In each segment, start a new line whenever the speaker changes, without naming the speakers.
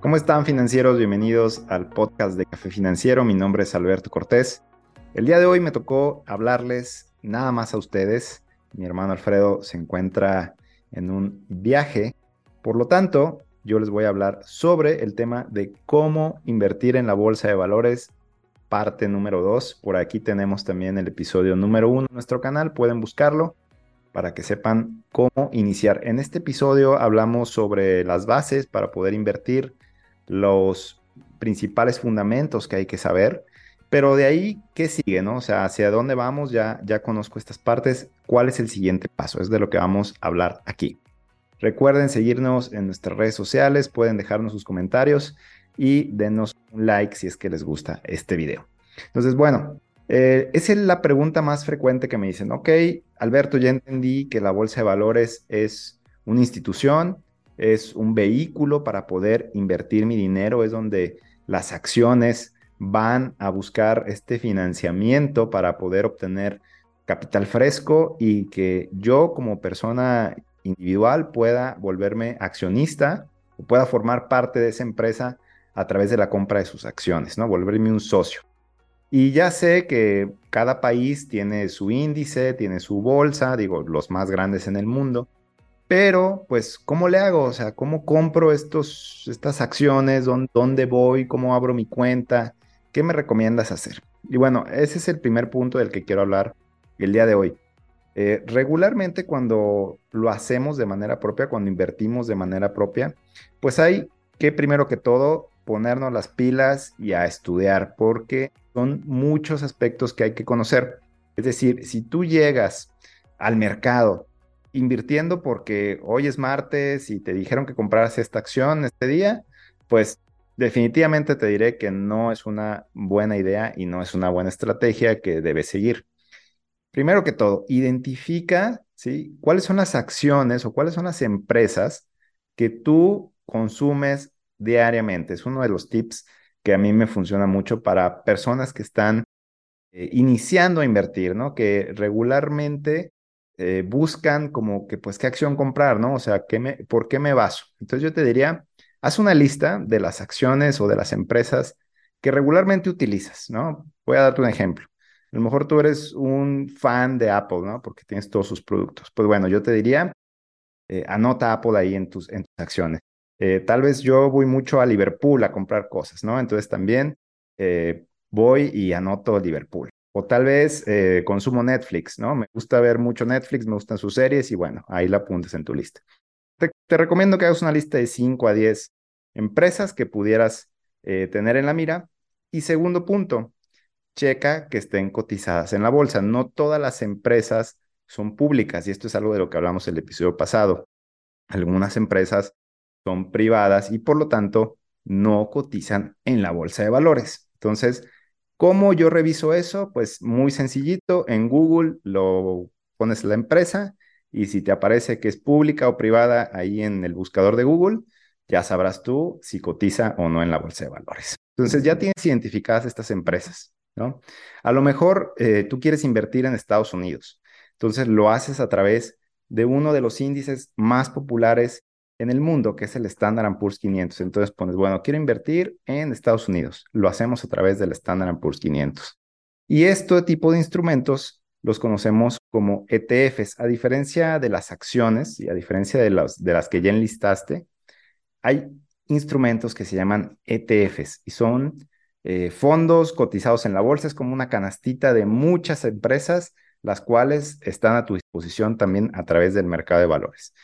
¿Cómo están financieros? Bienvenidos al podcast de Café Financiero. Mi nombre es Alberto Cortés. El día de hoy me tocó hablarles nada más a ustedes. Mi hermano Alfredo se encuentra en un viaje. Por lo tanto, yo les voy a hablar sobre el tema de cómo invertir en la bolsa de valores, parte número 2. Por aquí tenemos también el episodio número 1 en nuestro canal. Pueden buscarlo para que sepan cómo iniciar. En este episodio hablamos sobre las bases para poder invertir los principales fundamentos que hay que saber. Pero de ahí, ¿qué sigue? No? O sea, hacia dónde vamos, ya, ya conozco estas partes. ¿Cuál es el siguiente paso? Es de lo que vamos a hablar aquí. Recuerden seguirnos en nuestras redes sociales, pueden dejarnos sus comentarios y denos un like si es que les gusta este video. Entonces, bueno, eh, esa es la pregunta más frecuente que me dicen, ok, Alberto, ya entendí que la bolsa de valores es una institución, es un vehículo para poder invertir mi dinero, es donde las acciones van a buscar este financiamiento para poder obtener capital fresco y que yo como persona individual pueda volverme accionista o pueda formar parte de esa empresa a través de la compra de sus acciones, ¿no? Volverme un socio. Y ya sé que cada país tiene su índice, tiene su bolsa, digo, los más grandes en el mundo. Pero, pues, ¿cómo le hago? O sea, ¿cómo compro estos, estas acciones? ¿Dónde voy? ¿Cómo abro mi cuenta? ¿Qué me recomiendas hacer? Y bueno, ese es el primer punto del que quiero hablar el día de hoy. Eh, regularmente cuando lo hacemos de manera propia, cuando invertimos de manera propia, pues hay que primero que todo ponernos las pilas y a estudiar, porque son muchos aspectos que hay que conocer. Es decir, si tú llegas al mercado invirtiendo porque hoy es martes y te dijeron que compraras esta acción este día, pues definitivamente te diré que no es una buena idea y no es una buena estrategia que debes seguir. Primero que todo, identifica, ¿sí? ¿Cuáles son las acciones o cuáles son las empresas que tú consumes diariamente? Es uno de los tips que a mí me funciona mucho para personas que están eh, iniciando a invertir, ¿no? Que regularmente eh, buscan como que, pues, qué acción comprar, ¿no? O sea, ¿qué me, ¿por qué me baso? Entonces yo te diría, haz una lista de las acciones o de las empresas que regularmente utilizas, ¿no? Voy a darte un ejemplo. A lo mejor tú eres un fan de Apple, ¿no? Porque tienes todos sus productos. Pues bueno, yo te diría, eh, anota Apple ahí en tus, en tus acciones. Eh, tal vez yo voy mucho a Liverpool a comprar cosas, ¿no? Entonces también voy y anoto Liverpool. O tal vez eh, consumo Netflix, ¿no? Me gusta ver mucho Netflix, me gustan sus series y bueno, ahí la apuntes en tu lista. Te, recomiendo que hagas una lista de 5 a 10 empresas que pudieras eh, tener en la mira. Y segundo punto, checa que estén cotizadas en la bolsa. No todas las empresas son públicas y esto es algo de lo que hablamos el episodio pasado. Algunas empresas son privadas y por lo tanto no cotizan en la bolsa de valores. Entonces, ¿Cómo yo reviso eso? Pues muy sencillito, en Google lo pones la empresa y si te aparece que es pública o privada ahí en el buscador de Google, ya sabrás tú si cotiza o no en la bolsa de valores. Entonces ya tienes identificadas estas empresas, ¿no? A lo mejor eh, tú quieres invertir en Estados Unidos, entonces lo haces a través de uno de los índices más populares en el mundo, que es el Standard Poor's 500. Entonces pones, bueno, quiero invertir en Estados Unidos. Lo hacemos a través del Standard Poor's 500. Y este tipo de instrumentos los conocemos como ETFs. A diferencia de las acciones y a diferencia de, de las que ya enlistaste, hay instrumentos que se llaman ETFs y son eh, fondos cotizados en la bolsa. Es como una canastita de muchas empresas, las cuales están a tu disposición también a través del mercado de valores.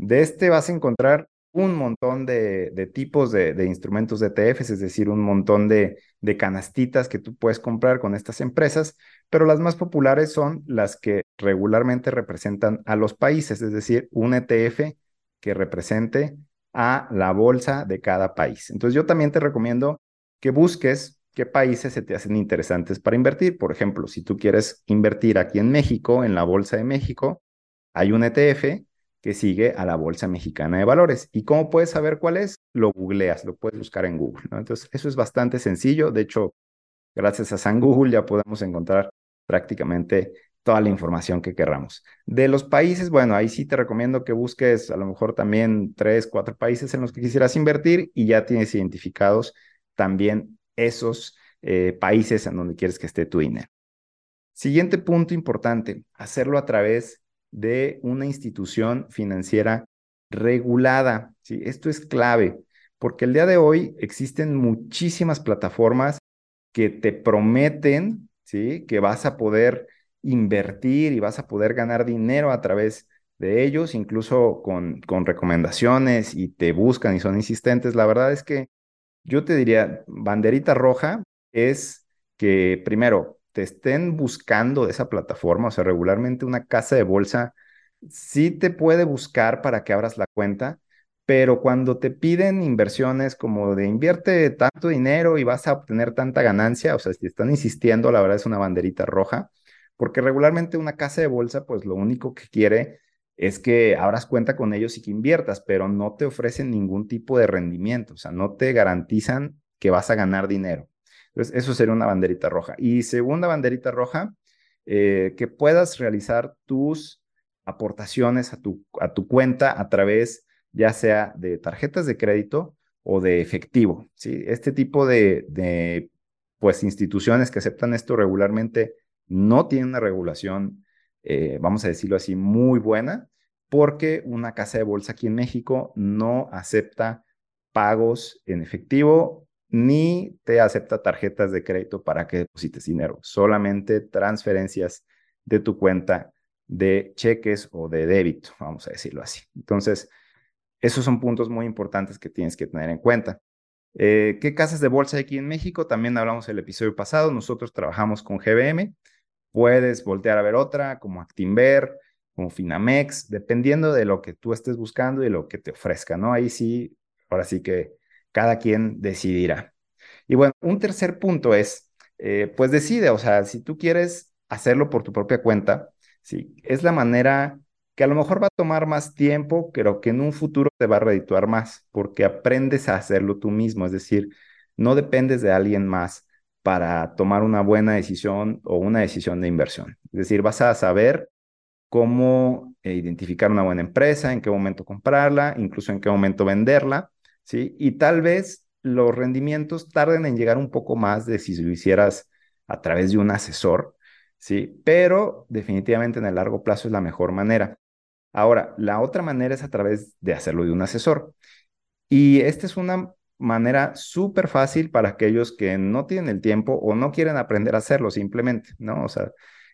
De este vas a encontrar un montón de, tipos de, instrumentos de ETFs, es decir, un montón de, canastitas que tú puedes comprar con estas empresas, pero las más populares son las que regularmente representan a los países, es decir, un ETF que represente a la bolsa de cada país. Entonces yo también te recomiendo que busques qué países se te hacen interesantes para invertir. Por ejemplo, si tú quieres invertir aquí en México, en la Bolsa de México, hay un ETF que sigue a la Bolsa Mexicana de Valores. ¿Y cómo puedes saber cuál es? Lo googleas, lo puedes buscar en Google. Entonces, eso es bastante sencillo. De hecho, gracias a San Google ya podemos encontrar prácticamente toda la información que querramos. De los países, bueno, ahí sí te recomiendo que busques a lo mejor también tres, cuatro países en los que quisieras invertir y ya tienes identificados también esos eh, países en donde quieres que esté tu dinero. Siguiente punto importante, hacerlo a través de una institución financiera regulada. ¿sí? Esto es clave, porque el día de hoy existen muchísimas plataformas que te prometen ¿sí? que vas a poder invertir y vas a poder ganar dinero a través de ellos, incluso con, con recomendaciones y te buscan y son insistentes. La verdad es que yo te diría, banderita roja es que primero estén buscando de esa plataforma, o sea, regularmente una casa de bolsa sí te puede buscar para que abras la cuenta, pero cuando te piden inversiones como de invierte tanto dinero y vas a obtener tanta ganancia, o sea, si están insistiendo, la verdad es una banderita roja, porque regularmente una casa de bolsa, pues lo único que quiere es que abras cuenta con ellos y que inviertas, pero no te ofrecen ningún tipo de rendimiento, o sea, no te garantizan que vas a ganar dinero. Entonces, eso sería una banderita roja. Y segunda banderita roja, eh, que puedas realizar tus aportaciones a tu, a tu cuenta a través ya sea de tarjetas de crédito o de efectivo. ¿sí? Este tipo de, pues, instituciones que aceptan esto regularmente no tienen una regulación, eh, vamos a decirlo así, muy buena, porque una casa de bolsa aquí en México no acepta pagos en efectivo ni te acepta tarjetas de crédito para que deposites dinero, solamente transferencias de tu cuenta de cheques o de débito, vamos a decirlo así. Entonces, esos son puntos muy importantes que tienes que tener en cuenta. Eh, ¿Qué casas de bolsa hay aquí en México? También hablamos el episodio pasado. Nosotros trabajamos con GBM. Puedes voltear a ver otra, como Actinver, como Finamex, dependiendo de lo que tú estés buscando y lo que te ofrezca, ¿no? Ahí sí, ahora sí que cada quien decidirá. Y bueno, un tercer punto es, eh, pues decide, o sea, si tú quieres hacerlo por tu propia cuenta, sí, es la manera que a lo mejor va a tomar más tiempo, pero que en un futuro te va a redituar más, porque aprendes a hacerlo tú mismo, es decir, no dependes de alguien más para tomar una buena decisión o una decisión de inversión. Es decir, vas a saber cómo eh, identificar una buena empresa, en qué momento comprarla, incluso en qué momento venderla, ¿sí? Y tal vez los rendimientos tarden en llegar un poco más de si lo hicieras a través de un asesor, ¿sí? Pero definitivamente en el largo plazo es la mejor manera. Ahora, la otra manera es a través de hacerlo de un asesor. Y esta es una manera súper fácil para aquellos que no tienen el tiempo o no quieren aprender a hacerlo simplemente, ¿no? O sea,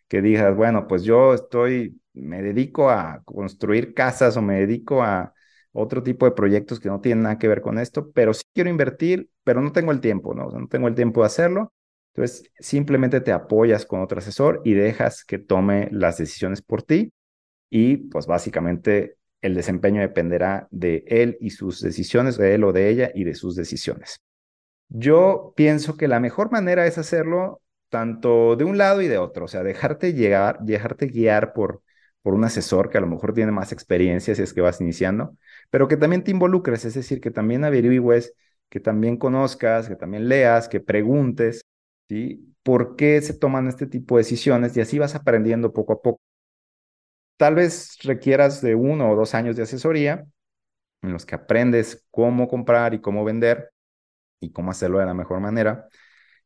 que digas, bueno, pues yo estoy, me dedico a construir casas o me dedico a otro tipo de proyectos que no tienen nada que ver con esto, pero sí quiero invertir, pero no tengo el tiempo, ¿no? No tengo el tiempo de hacerlo. Entonces, simplemente te apoyas con otro asesor y dejas que tome las decisiones por ti y pues básicamente el desempeño dependerá de él y sus decisiones, de él o de ella y de sus decisiones. Yo pienso que la mejor manera es hacerlo tanto de un lado y de otro, o sea, dejarte llegar, dejarte guiar por, por un asesor que a lo mejor tiene más experiencia si es que vas iniciando, pero que también te involucres, es decir, que también averigües, que también conozcas, que también leas, que preguntes, ¿sí? ¿Por qué se toman este tipo de decisiones? Y así vas aprendiendo poco a poco. Tal vez requieras de uno o dos años de asesoría en los que aprendes cómo comprar y cómo vender y cómo hacerlo de la mejor manera.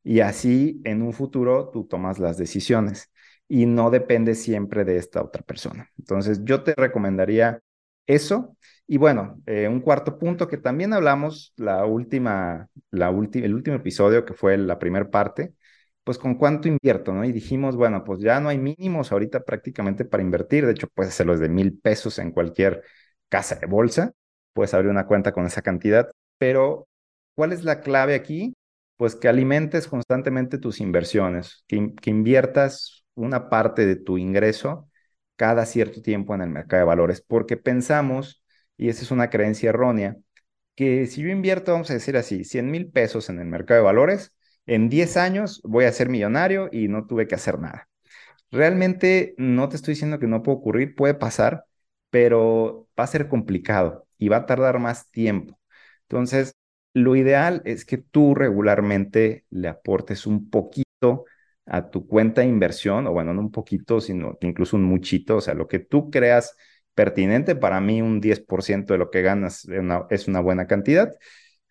Y así en un futuro tú tomas las decisiones y no depende siempre de esta otra persona. Entonces yo te recomendaría eso. Y bueno, eh, un cuarto punto que también hablamos la última, la el último episodio que fue la primera parte, pues con cuánto invierto, ¿no? Y dijimos, bueno, pues ya no hay mínimos ahorita prácticamente para invertir, de hecho puedes hacerlo de mil pesos en cualquier casa de bolsa, puedes abrir una cuenta con esa cantidad, pero ¿cuál es la clave aquí? Pues que alimentes constantemente tus inversiones, que, que inviertas una parte de tu ingreso cada cierto tiempo en el mercado de valores, porque pensamos, y esa es una creencia errónea, que si yo invierto, vamos a decir así, 100 mil pesos en el mercado de valores, en 10 años voy a ser millonario y no tuve que hacer nada. Realmente no te estoy diciendo que no puede ocurrir, puede pasar, pero va a ser complicado y va a tardar más tiempo. Entonces, lo ideal es que tú regularmente le aportes un poquito a tu cuenta de inversión, o bueno, no un poquito, sino incluso un muchito, o sea, lo que tú creas pertinente, para mí un 10% de lo que ganas es una buena cantidad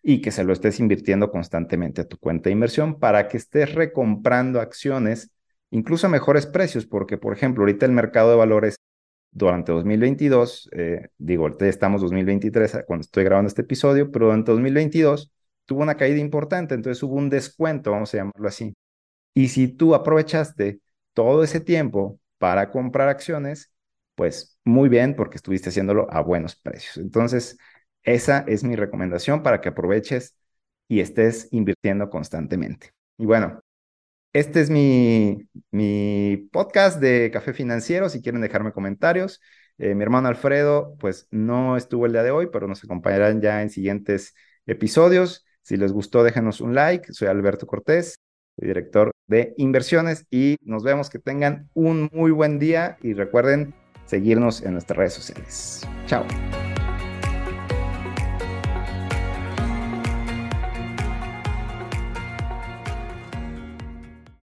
y que se lo estés invirtiendo constantemente a tu cuenta de inversión para que estés recomprando acciones incluso a mejores precios, porque por ejemplo, ahorita el mercado de valores durante 2022, eh, digo, estamos 2023 cuando estoy grabando este episodio, pero durante 2022 tuvo una caída importante, entonces hubo un descuento, vamos a llamarlo así. Y si tú aprovechaste todo ese tiempo para comprar acciones, pues muy bien, porque estuviste haciéndolo a buenos precios. Entonces, esa es mi recomendación para que aproveches y estés invirtiendo constantemente. Y bueno, este es mi, mi podcast de Café Financiero. Si quieren dejarme comentarios. Eh, mi hermano Alfredo, pues no estuvo el día de hoy, pero nos acompañarán ya en siguientes episodios. Si les gustó, déjenos un like. Soy Alberto Cortés, director de inversiones y nos vemos. Que tengan un muy buen día y recuerden seguirnos en nuestras redes sociales. Chao.